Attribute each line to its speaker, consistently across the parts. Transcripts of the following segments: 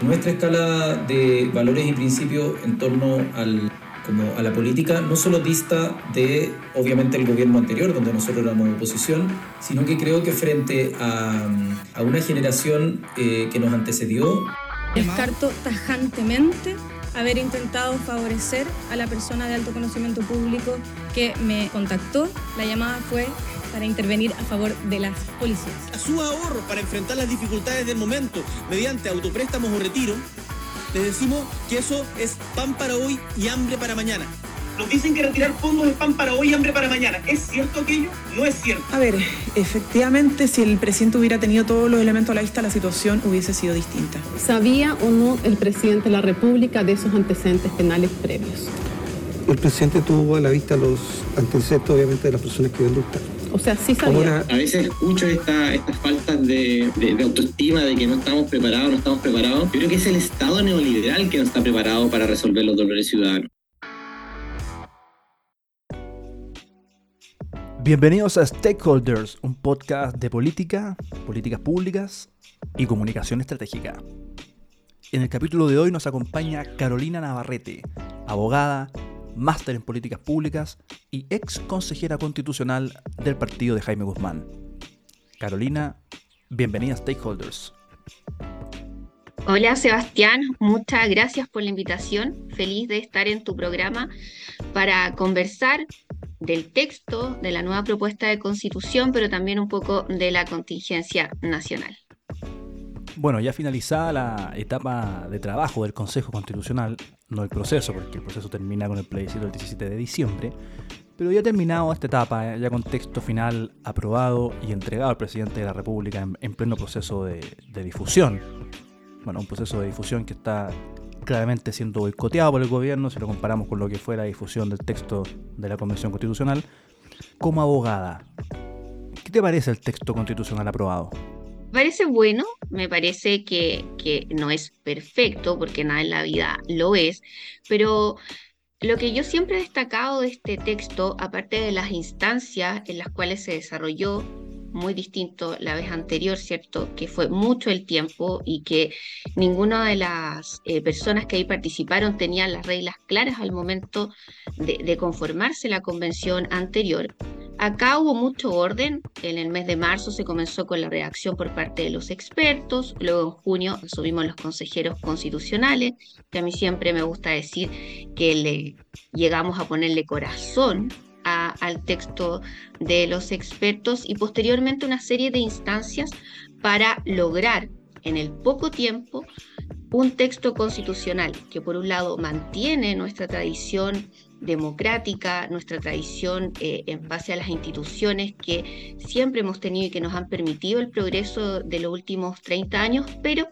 Speaker 1: Nuestra escala de valores y principios en torno al, como a la política no solo dista de, obviamente, el gobierno anterior, donde nosotros éramos oposición, sino que creo que frente a, a una generación eh, que nos antecedió...
Speaker 2: Descarto tajantemente haber intentado favorecer a la persona de alto conocimiento público que me contactó. La llamada fue para intervenir a favor de las policías.
Speaker 3: A su ahorro para enfrentar las dificultades del momento mediante autopréstamos o retiro, les decimos que eso es pan para hoy y hambre para mañana. Nos dicen que retirar fondos es pan para hoy y hambre para mañana. ¿Es cierto aquello? No es cierto.
Speaker 4: A ver, efectivamente, si el presidente hubiera tenido todos los elementos a la vista, la situación hubiese sido distinta.
Speaker 5: ¿Sabía o no el presidente de la República de esos antecedentes penales previos?
Speaker 6: El presidente tuvo a la vista los antecedentes, obviamente, de las personas que ven
Speaker 5: O sea, sí sabía.
Speaker 7: A veces escucho estas faltas de, de, autoestima, de que no estamos preparados, no estamos preparados. Yo creo que es el Estado neoliberal que no está preparado para resolver los dolores ciudadanos.
Speaker 8: Bienvenidos a Stakeholders, un podcast de política, políticas públicas y comunicación estratégica. En el capítulo de hoy nos acompaña Carolina Navarrete, abogada, máster en políticas públicas y ex consejera constitucional del partido de Jaime Guzmán. Carolina, bienvenida a Stakeholders.
Speaker 9: Hola Sebastián, muchas gracias por la invitación. Feliz de estar en tu programa para conversar del texto de la nueva propuesta de constitución, pero también un poco de la contingencia nacional.
Speaker 8: Bueno, ya finalizada la etapa de trabajo del Consejo Constitucional, no el proceso, porque el proceso termina con el plebiscito el 17 de diciembre, pero ya terminado esta etapa, ya con texto final aprobado y entregado al presidente de la República en, pleno proceso de difusión. Bueno, un proceso de difusión que está claramente siendo boicoteado por el gobierno, si lo comparamos con lo que fue la difusión del texto de la Convención Constitucional. Como abogada, ¿qué te parece el texto constitucional aprobado?
Speaker 9: Me parece bueno, me parece que, que no es perfecto, porque nada en la vida lo es, pero lo que yo siempre he destacado de este texto, aparte de las instancias en las cuales se desarrolló, muy distinto la vez anterior, ¿cierto? Que fue mucho el tiempo y que ninguna de las eh, personas que ahí participaron tenían las reglas claras al momento de, conformarse la convención anterior. Acá hubo mucho orden. En el mes de marzo se comenzó con la reacción por parte de los expertos. Luego en junio asumimos los consejeros constitucionales, que a mí siempre me gusta decir que le llegamos a ponerle corazón al texto de los expertos y posteriormente una serie de instancias para lograr en el poco tiempo un texto constitucional que por un lado mantiene nuestra tradición democrática, nuestra tradición eh, en base a las instituciones que siempre hemos tenido y que nos han permitido el progreso de los últimos 30 años, pero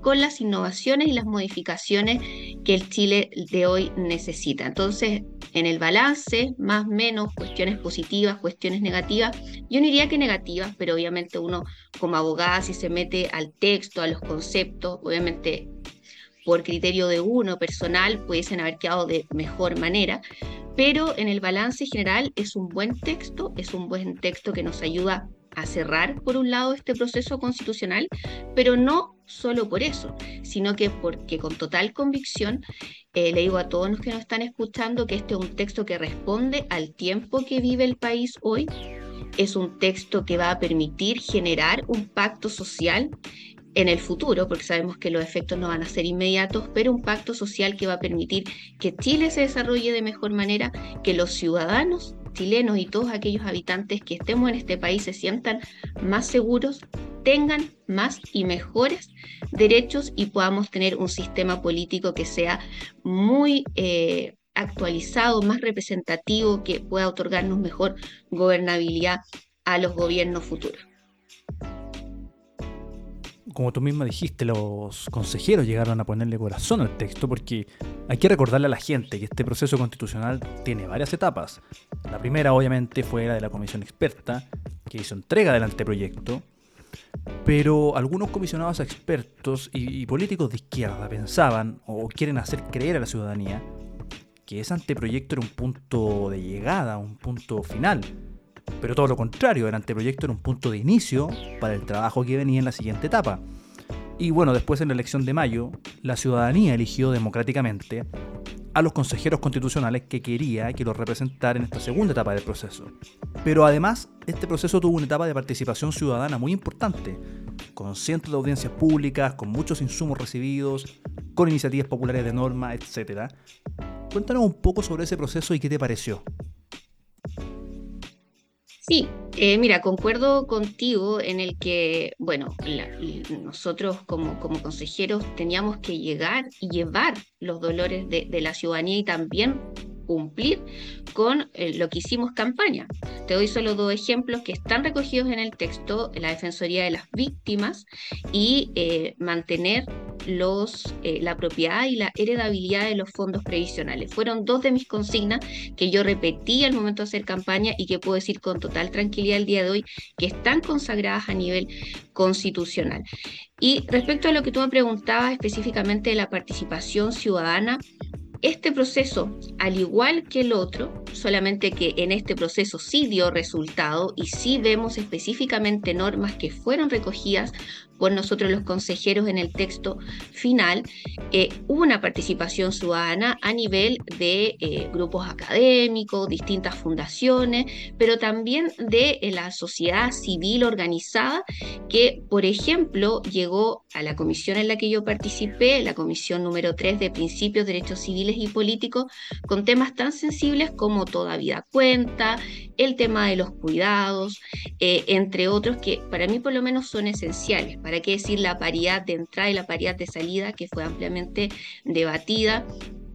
Speaker 9: con las innovaciones y las modificaciones que el Chile de hoy necesita. Entonces, en el balance, más menos, cuestiones positivas, cuestiones negativas, yo no diría que negativas, pero obviamente uno como abogada, si se mete al texto, a los conceptos, obviamente por criterio de uno personal, pudiesen haber quedado de mejor manera, pero en el balance general es un buen texto, es un buen texto que nos ayuda a cerrar, por un lado, este proceso constitucional, pero no solo por eso, sino que porque con total convicción eh, le digo a todos los que nos están escuchando que este es un texto que responde al tiempo que vive el país hoy, es un texto que va a permitir generar un pacto social en el futuro, porque sabemos que los efectos no van a ser inmediatos, pero un pacto social que va a permitir que Chile se desarrolle de mejor manera, que los ciudadanos chilenos y todos aquellos habitantes que estemos en este país se sientan más seguros, tengan más y mejores derechos y podamos tener un sistema político que sea muy eh, actualizado, más representativo, que pueda otorgarnos mejor gobernabilidad a los gobiernos futuros
Speaker 8: como tú misma dijiste, los consejeros llegaron a ponerle corazón al texto porque hay que recordarle a la gente que este proceso constitucional tiene varias etapas. La primera obviamente fue la de la comisión experta, que hizo entrega del anteproyecto, pero algunos comisionados expertos y, políticos de izquierda pensaban o quieren hacer creer a la ciudadanía que ese anteproyecto era un punto de llegada, un punto final pero todo lo contrario, el anteproyecto era un punto de inicio para el trabajo que venía en la siguiente etapa. Y bueno, después en la elección de mayo, la ciudadanía eligió democráticamente a los consejeros constitucionales que quería que los representaran en esta segunda etapa del proceso. Pero además, este proceso tuvo una etapa de participación ciudadana muy importante, con cientos de audiencias públicas, con muchos insumos recibidos, con iniciativas populares de norma, etc. Cuéntanos un poco sobre ese proceso y qué te pareció.
Speaker 9: Sí, eh, mira, concuerdo contigo en el que, bueno, nosotros como, como consejeros teníamos que llegar y llevar los dolores de, de la ciudadanía y también cumplir con eh, lo que hicimos campaña. Te doy solo dos ejemplos que están recogidos en el texto, la Defensoría de las Víctimas y eh, mantener los, eh, la propiedad y la heredabilidad de los fondos previsionales. Fueron dos de mis consignas que yo repetí al momento de hacer campaña y que puedo decir con total tranquilidad el día de hoy que están consagradas a nivel constitucional. Y respecto a lo que tú me preguntabas específicamente de la participación ciudadana, este proceso, al igual que el otro, solamente que en este proceso sí dio resultado y sí vemos específicamente normas que fueron recogidas por nosotros los consejeros en el texto final, eh, hubo una participación ciudadana a nivel de eh, grupos académicos, distintas fundaciones, pero también de eh, la sociedad civil organizada que, por ejemplo, llegó a la comisión en la que yo participé, la comisión número 3 de Principios, Derechos Civiles y Políticos, con temas tan sensibles como toda vida cuenta, el tema de los cuidados, entre otros que para mí por lo menos son esenciales ¿Para qué decir la paridad de entrada y la paridad de salida que fue ampliamente debatida?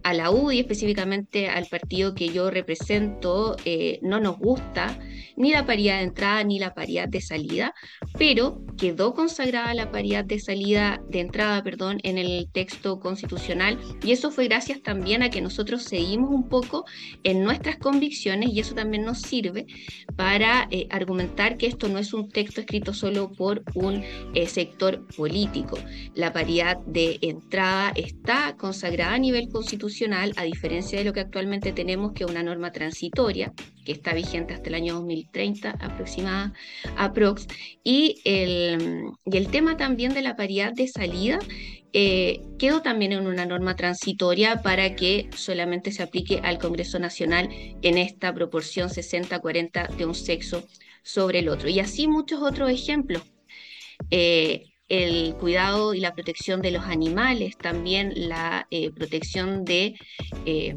Speaker 9: A la UDI, específicamente al partido que yo represento, eh, no nos gusta ni la paridad de entrada ni la paridad de salida, pero quedó consagrada la paridad de salida, de entrada, perdón, en el texto constitucional y eso fue gracias también a que nosotros seguimos un poco en nuestras convicciones y eso también nos sirve para eh, argumentar que esto no es un texto escrito solo por un eh, sector político. La paridad de entrada está consagrada a nivel constitucional a diferencia de lo que actualmente tenemos, que es una norma transitoria, que está vigente hasta el año 2030 aproximada, aprox, y el, y el tema también de la paridad de salida eh, quedó también en una norma transitoria para que solamente se aplique al Congreso Nacional en esta proporción 60-40 de un sexo sobre el otro. Y así muchos otros ejemplos. Eh, el cuidado y la protección de los animales, también la eh, protección de eh,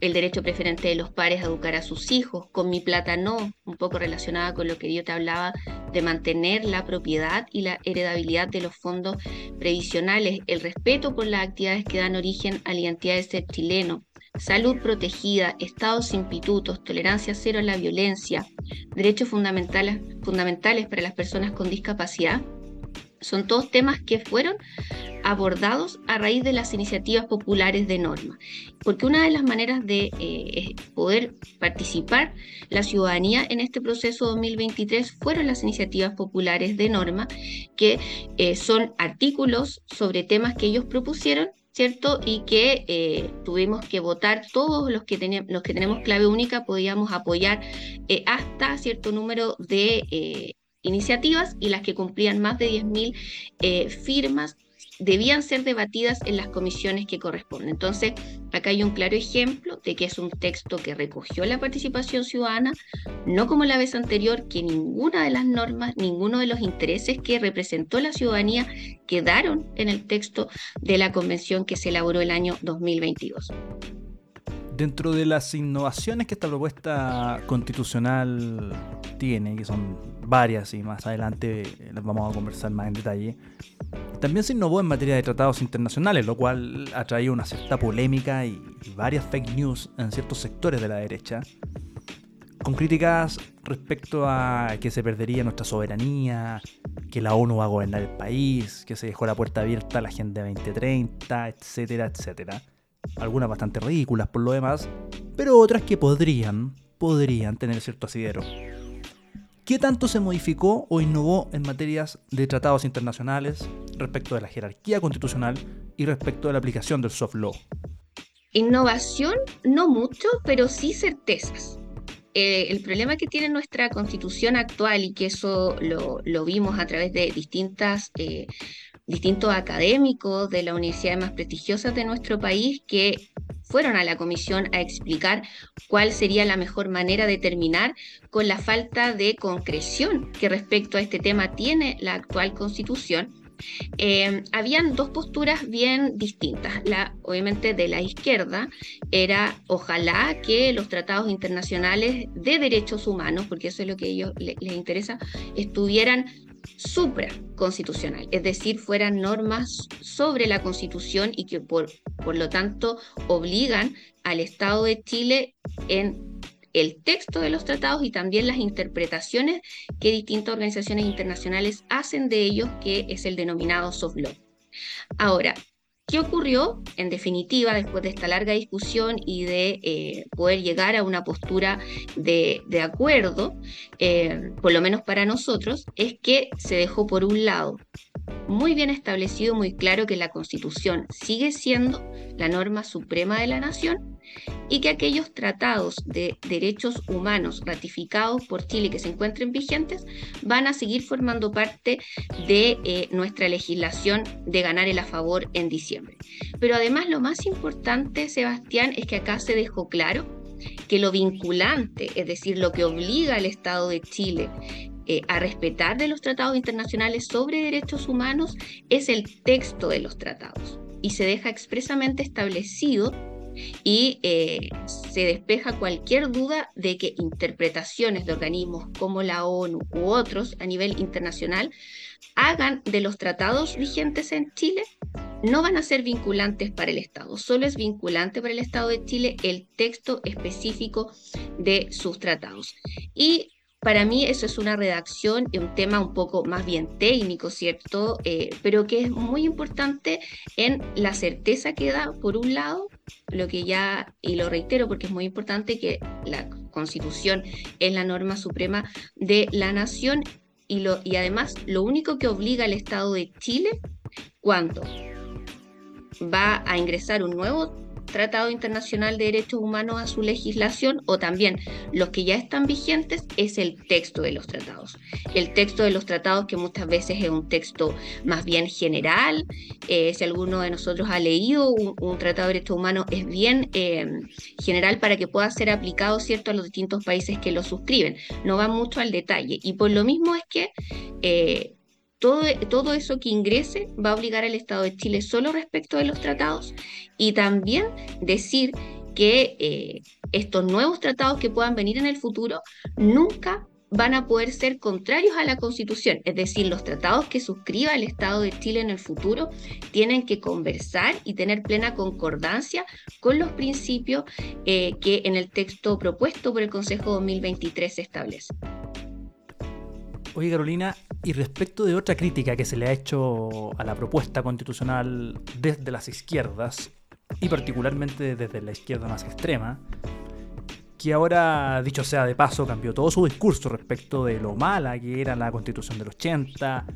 Speaker 9: el derecho preferente de los padres a educar a sus hijos, con mi plata no, un poco relacionada con lo que yo te hablaba de mantener la propiedad y la heredabilidad de los fondos previsionales, el respeto por las actividades que dan origen a la identidad de ser chileno, salud protegida, estados sin pitutos, tolerancia cero a la violencia, derechos fundamentales, fundamentales para las personas con discapacidad, son todos temas que fueron abordados a raíz de las iniciativas populares de norma, porque una de las maneras de eh, poder participar la ciudadanía en este proceso 2023 fueron las iniciativas populares de norma, que eh, son artículos sobre temas que ellos propusieron ¿cierto? Y que eh, tuvimos que votar todos los que, los que tenemos clave única, podíamos apoyar hasta cierto número de iniciativas y las que cumplían más de 10.000 eh, firmas debían ser debatidas en las comisiones que corresponden. Entonces, acá hay un claro ejemplo de que es un texto que recogió la participación ciudadana, no como la vez anterior, que ninguna de las normas, ninguno de los intereses que representó la ciudadanía quedaron en el texto de la convención que se elaboró el año 2022.
Speaker 8: Dentro de las innovaciones que esta propuesta constitucional tiene, que son varias y más adelante las vamos a conversar más en detalle, también se innovó en materia de tratados internacionales, lo cual ha traído una cierta polémica y, varias fake news en ciertos sectores de la derecha, con críticas respecto a que se perdería nuestra soberanía, que la ONU va a gobernar el país, que se dejó la puerta abierta a la Agenda 2030, etcétera, etcétera algunas bastante ridículas por lo demás, pero otras que podrían, podrían tener cierto asidero. ¿Qué tanto se modificó o innovó en materias de tratados internacionales respecto de la jerarquía constitucional y respecto de la aplicación del soft law?
Speaker 9: Innovación, no mucho, pero sí certezas. Eh, el problema que tiene nuestra constitución actual, y que eso lo, vimos a través de distintas eh, distintos académicos de las universidades más prestigiosas de nuestro país que fueron a la comisión a explicar cuál sería la mejor manera de terminar con la falta de concreción que respecto a este tema tiene la actual constitución eh, habían dos posturas bien distintas. La, obviamente de la izquierda era ojalá que los tratados internacionales de derechos humanos, porque eso es lo que a ellos les interesa, estuvieran supraconstitucional, es decir, fueran normas sobre la constitución y que por, por lo tanto obligan al Estado de Chile en el texto de los tratados y también las interpretaciones que distintas organizaciones internacionales hacen de ellos, que es el denominado soft law. Ahora, ¿Qué ocurrió? En definitiva, después de esta larga discusión y de eh, poder llegar a una postura de, acuerdo, eh, por lo menos para nosotros, es que se dejó por un lado muy bien establecido, muy claro que la Constitución sigue siendo la norma suprema de la nación y que aquellos tratados de derechos humanos ratificados por Chile que se encuentren vigentes van a seguir formando parte de eh, nuestra legislación de ganar el a favor en diciembre. Pero además lo más importante, Sebastián, es que acá se dejó claro que lo vinculante, es decir, lo que obliga al Estado de Chile eh, a respetar de los tratados internacionales sobre derechos humanos es el texto de los tratados y se deja expresamente establecido y eh, se despeja cualquier duda de que interpretaciones de organismos como la ONU u otros a nivel internacional hagan de los tratados vigentes en Chile no van a ser vinculantes para el Estado, solo es vinculante para el Estado de Chile el texto específico de sus tratados. Y para mí eso es una redacción y un tema un poco más bien técnico, ¿cierto? Eh, pero que es muy importante en la certeza que da, por un lado, lo que ya, y lo reitero porque es muy importante que la constitución es la norma suprema de la nación y, lo, y además lo único que obliga al Estado de Chile cuando va a ingresar un nuevo Tratado Internacional de Derechos Humanos a su legislación o también los que ya están vigentes es el texto de los tratados. El texto de los tratados que muchas veces es un texto más bien general. Eh, si alguno de nosotros ha leído un, Tratado de Derechos Humanos es bien eh, general para que pueda ser aplicado cierto a los distintos países que lo suscriben. No va mucho al detalle y por lo mismo es que eh, todo, eso que ingrese va a obligar al Estado de Chile solo respecto de los tratados y también decir que eh, estos nuevos tratados que puedan venir en el futuro nunca van a poder ser contrarios a la Constitución. Es decir, los tratados que suscriba el Estado de Chile en el futuro tienen que conversar y tener plena concordancia con los principios eh, que en el texto propuesto por el Consejo 2023 se establecen.
Speaker 8: Oye Carolina, y respecto de otra crítica que se le ha hecho a la propuesta constitucional desde las izquierdas, y particularmente desde la izquierda más extrema, que ahora, dicho sea de paso, cambió todo su discurso respecto de lo mala que era la constitución del 80,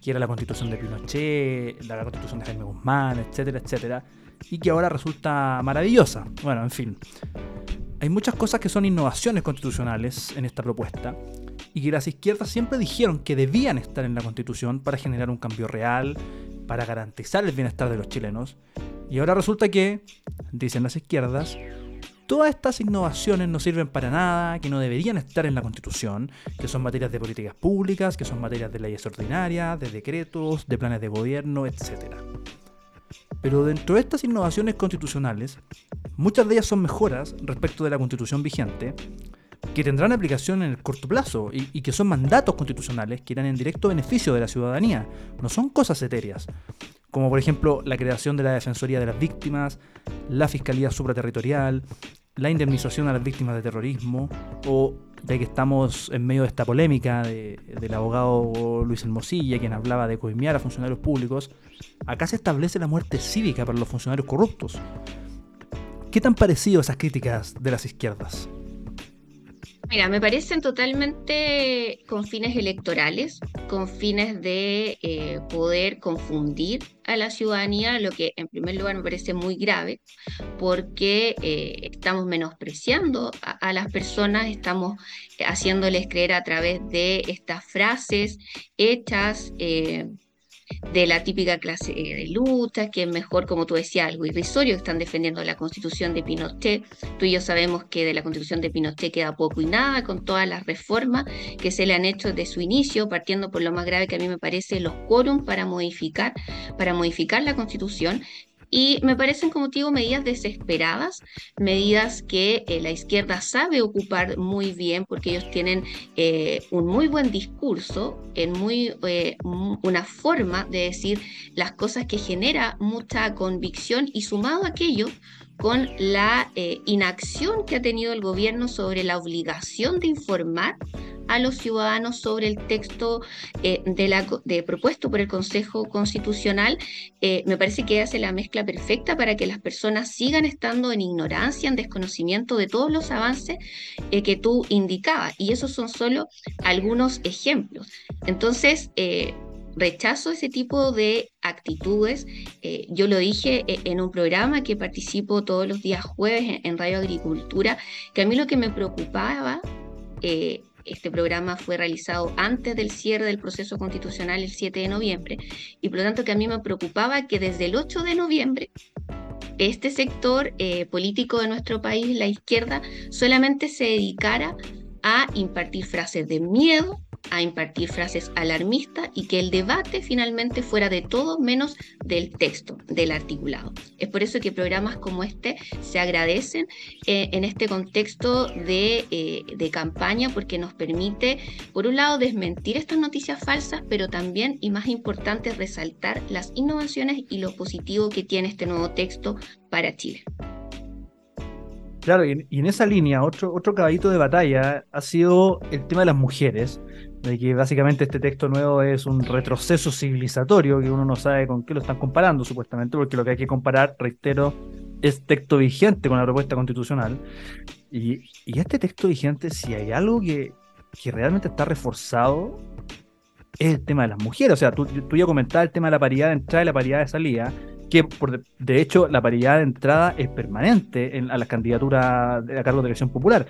Speaker 8: que era la constitución de Pinochet, la constitución de Jaime Guzmán, etcétera, etcétera, y que ahora resulta maravillosa. Bueno, en fin. Hay muchas cosas que son innovaciones constitucionales en esta propuesta, y que las izquierdas siempre dijeron que debían estar en la Constitución para generar un cambio real, para garantizar el bienestar de los chilenos. Y ahora resulta que, dicen las izquierdas, todas estas innovaciones no sirven para nada, que no deberían estar en la Constitución, que son materias de políticas públicas, que son materias de leyes ordinarias, de decretos, de planes de gobierno, etc. Pero dentro de estas innovaciones constitucionales, muchas de ellas son mejoras respecto de la Constitución vigente, que tendrán aplicación en el corto plazo y, que son mandatos constitucionales que irán en directo beneficio de la ciudadanía, no son cosas etéreas, como por ejemplo la creación de la Defensoría de las Víctimas, la Fiscalía Supraterritorial, la indemnización a las víctimas de terrorismo o de que estamos en medio de esta polémica del abogado Luis Hermosilla, quien hablaba de coimear a funcionarios públicos, acá se establece la muerte cívica para los funcionarios corruptos. ¿Qué tan parecido esas críticas de las izquierdas?
Speaker 9: Mira, me parecen totalmente con fines electorales, con fines de eh, poder confundir a la ciudadanía, lo que en primer lugar me parece muy grave, porque eh, estamos menospreciando a, las personas, estamos haciéndoles creer a través de estas frases hechas. Eh, de la típica clase de lucha, que es mejor, como tú decías, algo irrisorio, que están defendiendo la constitución de Pinochet. Tú y yo sabemos que de la constitución de Pinochet queda poco y nada con todas las reformas que se le han hecho desde su inicio, partiendo por lo más grave que a mí me parece los quórum para modificar, para modificar la constitución, y me parecen, como digo, medidas desesperadas, medidas que eh, la izquierda sabe ocupar muy bien porque ellos tienen eh, un muy buen discurso, en muy, eh, una forma de decir las cosas que genera mucha convicción y sumado a aquello, con la inacción que ha tenido el gobierno sobre la obligación de informar a los ciudadanos sobre el texto eh, de la, de, propuesto por el Consejo Constitucional, eh, me parece que hace la mezcla perfecta para que las personas sigan estando en ignorancia, en desconocimiento de todos los avances eh, que tú indicabas. Y esos son solo algunos ejemplos. Entonces, rechazo ese tipo de actitudes. yo lo dije en un programa que participo todos los días jueves en, Radio Agricultura, que a mí lo que me preocupaba este programa fue realizado antes del cierre del proceso constitucional el 7 de noviembre y por lo tanto que a mí me preocupaba que desde el 8 de noviembre este sector eh, político de nuestro país, la izquierda, solamente se dedicara a impartir frases de miedo, a impartir frases alarmistas y que el debate finalmente fuera de todo menos del texto, del articulado. Es por eso que programas como este se agradecen eh, en este contexto de, eh, de campaña porque nos permite, por un lado, desmentir estas noticias falsas, pero también, y más importante, resaltar las innovaciones y lo positivo que tiene este nuevo texto para Chile.
Speaker 8: Claro, y en, esa línea, otro, otro caballito de batalla ha sido el tema de las mujeres, de que básicamente este texto nuevo es un retroceso civilizatorio, que uno no sabe con qué lo están comparando, supuestamente, porque lo que hay que comparar, reitero, es texto vigente con la propuesta constitucional. Y, este texto vigente, si hay algo que, que realmente está reforzado, es el tema de las mujeres. O sea, tú, tú ya comentabas el tema de la paridad de entrada y la paridad de salida que por de, hecho la paridad de entrada es permanente en, a las candidaturas a cargo de elección popular.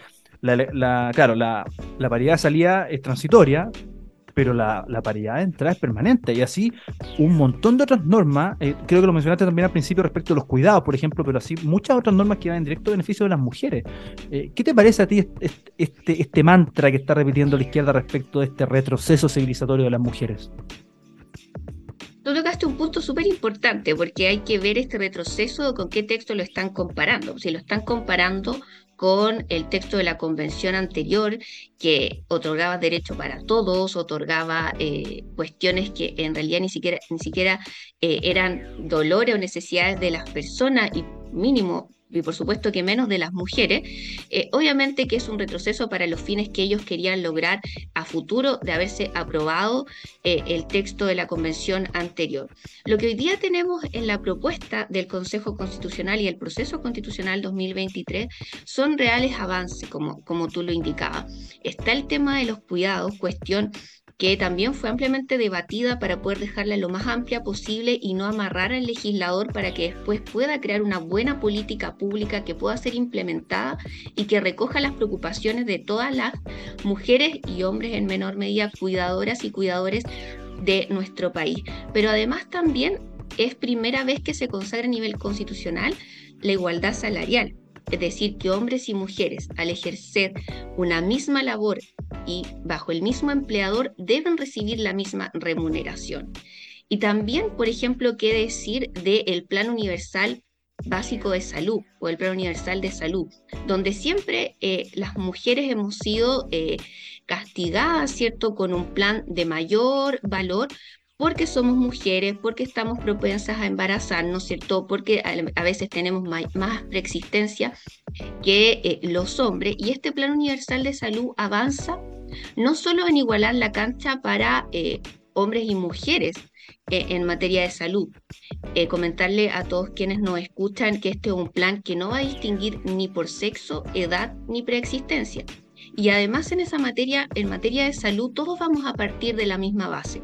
Speaker 8: La, claro, la, paridad de salida es transitoria, pero la, paridad de entrada es permanente. Y así un montón de otras normas, eh, creo que lo mencionaste también al principio respecto a los cuidados, por ejemplo, pero así muchas otras normas que van en directo beneficio de las mujeres. Eh, ¿Qué te parece a ti este, este mantra que está repitiendo la izquierda respecto de este retroceso civilizatorio de las mujeres?
Speaker 9: Tú tocaste un punto súper importante porque hay que ver este retroceso con qué texto lo están comparando. Si lo están comparando con el texto de la convención anterior que otorgaba derecho para todos, otorgaba eh, cuestiones que en realidad ni siquiera, ni siquiera eh, eran dolores o necesidades de las personas y mínimo y por supuesto que menos de las mujeres, eh, obviamente que es un retroceso para los fines que ellos querían lograr a futuro de haberse aprobado eh, el texto de la convención anterior. Lo que hoy día tenemos en la propuesta del Consejo Constitucional y el proceso constitucional 2023 son reales avances, como, como tú lo indicabas. Está el tema de los cuidados, cuestión que también fue ampliamente debatida para poder dejarla lo más amplia posible y no amarrar al legislador para que después pueda crear una buena política pública que pueda ser implementada y que recoja las preocupaciones de todas las mujeres y hombres en menor medida cuidadoras y cuidadores de nuestro país. Pero además también es primera vez que se consagra a nivel constitucional la igualdad salarial es decir, que hombres y mujeres al ejercer una misma labor y bajo el mismo empleador deben recibir la misma remuneración. Y también, por ejemplo, qué decir del Plan Universal Básico de Salud o el Plan Universal de Salud, donde siempre eh, las mujeres hemos sido eh, castigadas, ¿cierto?, con un plan de mayor valor porque somos mujeres, porque estamos propensas a embarazarnos, ¿cierto? Porque a, veces tenemos más, preexistencia que eh, los hombres. Y este Plan Universal de Salud avanza no solo en igualar la cancha para eh, hombres y mujeres eh, en materia de salud. comentarle a todos quienes nos escuchan que este es un plan que no va a distinguir ni por sexo, edad ni preexistencia. Y además en esa materia, en materia de salud, todos vamos a partir de la misma base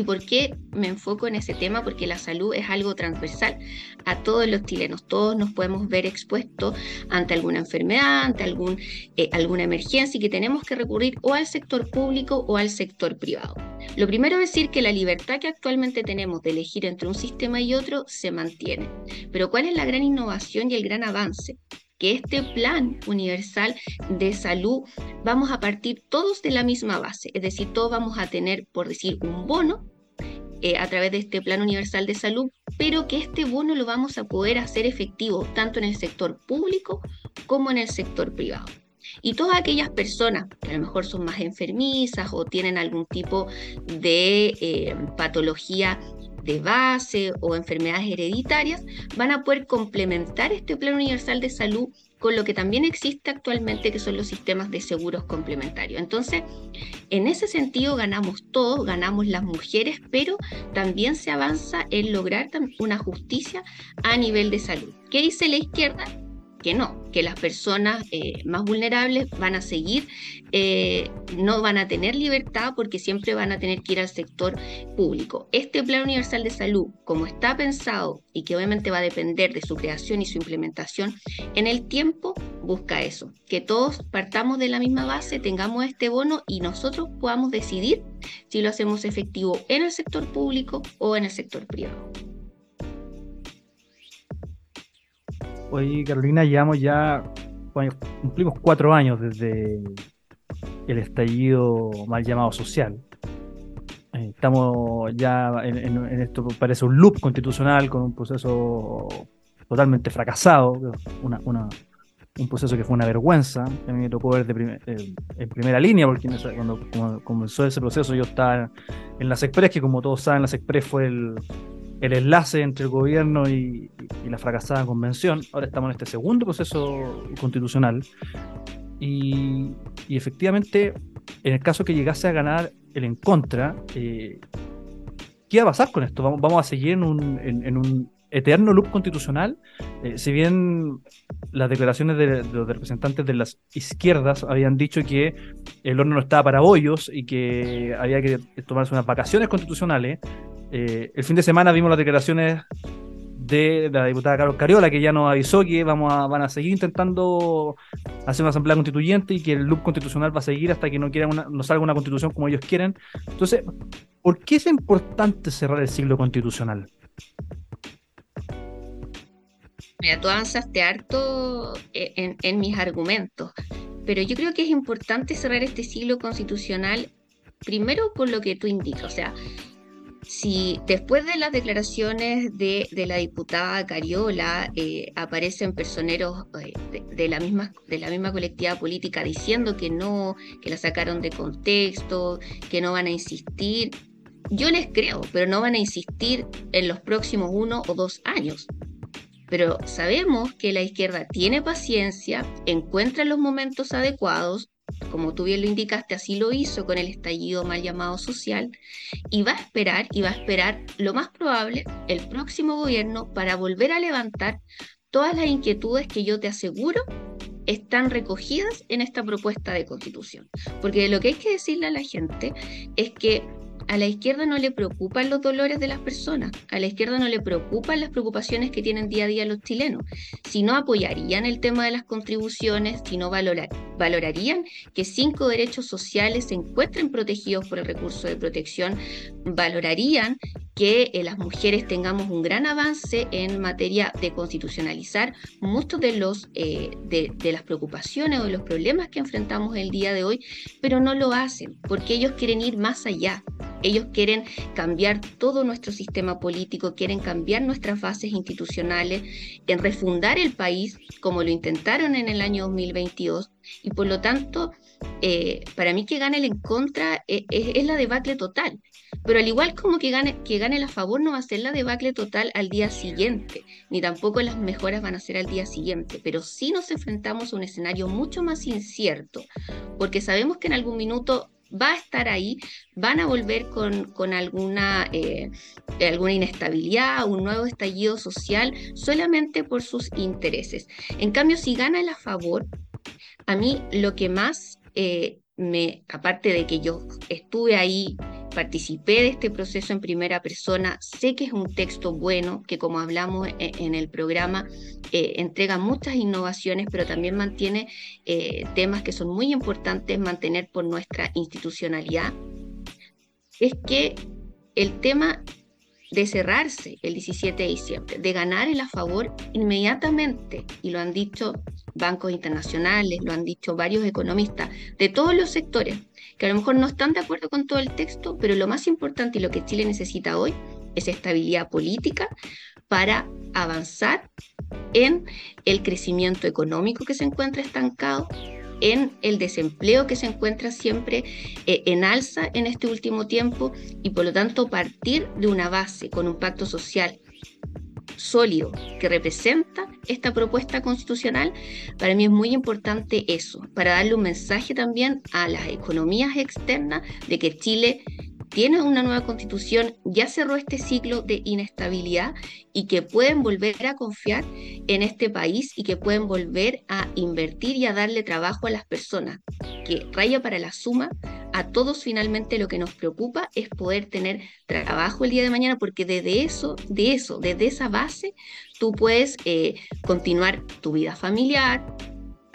Speaker 9: ¿Y por qué me enfoco en ese tema? Porque la salud es algo transversal a todos los chilenos. Todos nos podemos ver expuestos ante alguna enfermedad, ante algún, eh, alguna emergencia y que tenemos que recurrir o al sector público o al sector privado. Lo primero es decir que la libertad que actualmente tenemos de elegir entre un sistema y otro se mantiene. Pero ¿cuál es la gran innovación y el gran avance? Que este plan universal de salud vamos a partir todos de la misma base, es decir, todos vamos a tener, por decir, un bono eh, a través de este plan universal de salud, pero que este bono lo vamos a poder hacer efectivo tanto en el sector público como en el sector privado. Y todas aquellas personas que a lo mejor son más enfermizas o tienen algún tipo de eh, patología de base o enfermedades hereditarias, van a poder complementar este Plan Universal de Salud con lo que también existe actualmente, que son los sistemas de seguros complementarios. Entonces, en ese sentido ganamos todos, ganamos las mujeres, pero también se avanza en lograr una justicia a nivel de salud. ¿Qué dice la izquierda? Que no, que las personas eh, más vulnerables van a seguir, eh, no van a tener libertad porque siempre van a tener que ir al sector público. Este Plan Universal de Salud, como está pensado y que obviamente va a depender de su creación y su implementación, en el tiempo busca eso, que todos partamos de la misma base, tengamos este bono y nosotros podamos decidir si lo hacemos efectivo en el sector público o en el sector privado.
Speaker 8: Hoy, Carolina, llevamos ya, cumplimos cuatro años desde el estallido mal llamado social. Eh, estamos ya en, esto, parece un loop constitucional con un proceso totalmente fracasado, un proceso que fue una vergüenza, a mí me tocó ver de en primera línea, porque cuando, cuando, comenzó ese proceso yo estaba en las Express, que como todos saben, las Express fue el, el enlace entre el gobierno y, la fracasada convención. Ahora estamos en este segundo proceso constitucional. Y, efectivamente, en el caso que llegase a ganar el en contra, eh, ¿qué va a pasar con esto? ¿Vamos, a seguir en un, eterno loop constitucional? Eh, si bien las declaraciones de, los representantes de las izquierdas habían dicho que el horno no estaba para bollos y que había que tomarse unas vacaciones constitucionales, eh, el fin de semana vimos las declaraciones de la diputada Carol Cariola, que ya nos avisó que van a seguir intentando hacer una asamblea constituyente y que el loop constitucional va a seguir hasta que no, quieran una, no salga una constitución como ellos quieren. Entonces, ¿por qué es importante cerrar el siglo constitucional?
Speaker 9: Mira, tú avanzaste harto eh, en, mis argumentos, pero yo creo que es importante cerrar este siglo constitucional primero por lo que tú indicas, o sea, si después de las declaraciones de, la diputada Cariola eh, aparecen personeros eh, de, la misma, de la misma colectividad política diciendo que no, que la sacaron de contexto, que no van a insistir, yo les creo, pero no van a insistir en los próximos uno o dos años. Pero sabemos que la izquierda tiene paciencia, encuentra los momentos adecuados como tú bien lo indicaste, así lo hizo con el estallido mal llamado social, y va a esperar, y va a esperar lo más probable el próximo gobierno para volver a levantar todas las inquietudes que yo te aseguro están recogidas en esta propuesta de constitución. Porque lo que hay que decirle a la gente es que a la izquierda no le preocupan los dolores de las personas, a la izquierda no le preocupan las preocupaciones que tienen día a día los chilenos, si no apoyarían el tema de las contribuciones, si no valorarían que cinco derechos sociales se encuentren protegidos por el recurso de protección, valorarían que eh, las mujeres tengamos un gran avance en materia de constitucionalizar muchos de los eh, de, las preocupaciones o los problemas que enfrentamos el día de hoy, pero no lo hacen porque ellos quieren ir más allá. Ellos quieren cambiar todo nuestro sistema político, quieren cambiar nuestras bases institucionales, en refundar el país como lo intentaron en el año 2022 y por lo tanto, eh, para mí que gane el en contra eh, es, la debacle total. Pero al igual como que gane, que gane el a favor no va a ser la debacle total al día siguiente, ni tampoco las mejoras van a ser al día siguiente, pero sí nos enfrentamos a un escenario mucho más incierto, porque sabemos que en algún minuto va a estar ahí, van a volver con, alguna, eh, alguna inestabilidad, un nuevo estallido social solamente por sus intereses. En cambio, si gana el a favor, a mí lo que más eh, me, aparte de que yo estuve ahí participé de este proceso en primera persona, sé que es un texto bueno, que como hablamos e, en, el programa, eh, entrega muchas innovaciones, pero también mantiene eh, temas que son muy importantes mantener por nuestra institucionalidad, es que el tema de cerrarse el 17 de diciembre, de ganar el a favor inmediatamente, y lo han dicho bancos internacionales, lo han dicho varios economistas de todos los sectores, que a lo mejor no están de acuerdo con todo el texto, pero lo más importante y lo que Chile necesita hoy es estabilidad política para avanzar en el crecimiento económico que se encuentra estancado, en el desempleo que se encuentra siempre eh, en alza en este último tiempo y por lo tanto partir de una base con un pacto social sólido que representa esta propuesta constitucional, para mí es muy importante eso, para darle un mensaje también a las economías externas de que Chile tiene una nueva constitución, ya cerró este ciclo de inestabilidad y que pueden volver a confiar en este país y que pueden volver a invertir y a darle trabajo a las personas, que raya para la suma, a todos finalmente lo que nos preocupa es poder tener trabajo el día de mañana, porque desde eso, de eso, desde esa base, tú puedes eh, continuar tu vida familiar,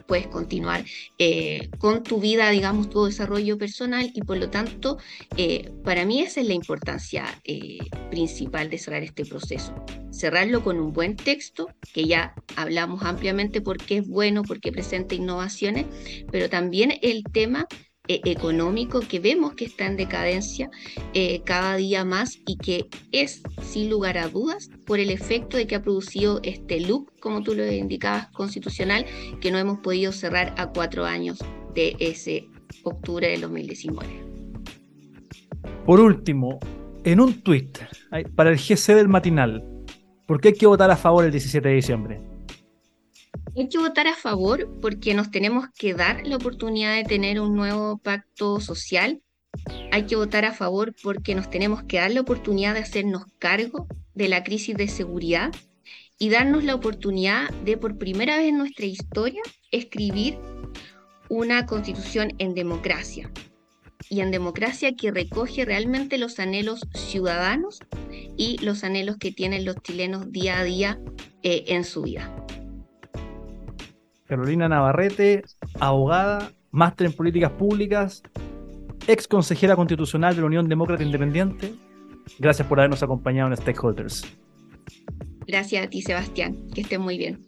Speaker 9: puedes continuar eh, con tu vida, digamos, tu desarrollo personal y por lo tanto, eh, para mí esa es la importancia eh, principal de cerrar este proceso. Cerrarlo con un buen texto, que ya hablamos ampliamente porque es bueno, porque presenta innovaciones, pero también el tema e-, económico que vemos que está en decadencia eh, cada día más y que es, sin lugar a dudas, por el efecto de que ha producido este loop, como tú lo indicabas, constitucional, que no hemos podido cerrar a cuatro años de ese octubre del 2019.
Speaker 8: Por último, en un tuit para el GC del matinal, ¿por qué hay que votar a favor el 17 de diciembre?
Speaker 9: Hay que votar a favor porque nos tenemos que dar la oportunidad de tener un nuevo pacto social. Hay que votar a favor porque nos tenemos que dar la oportunidad de hacernos cargo de la crisis de seguridad y darnos la oportunidad de por primera vez en nuestra historia escribir una constitución en democracia y en democracia que recoge realmente los anhelos ciudadanos y los anhelos que tienen los chilenos día a día eh, en su vida.
Speaker 8: Carolina Navarrete, abogada, máster en políticas públicas, ex consejera constitucional de la Unión Demócrata Independiente. Gracias por habernos acompañado en Stakeholders.
Speaker 9: Gracias a ti, Sebastián. Que estés muy bien.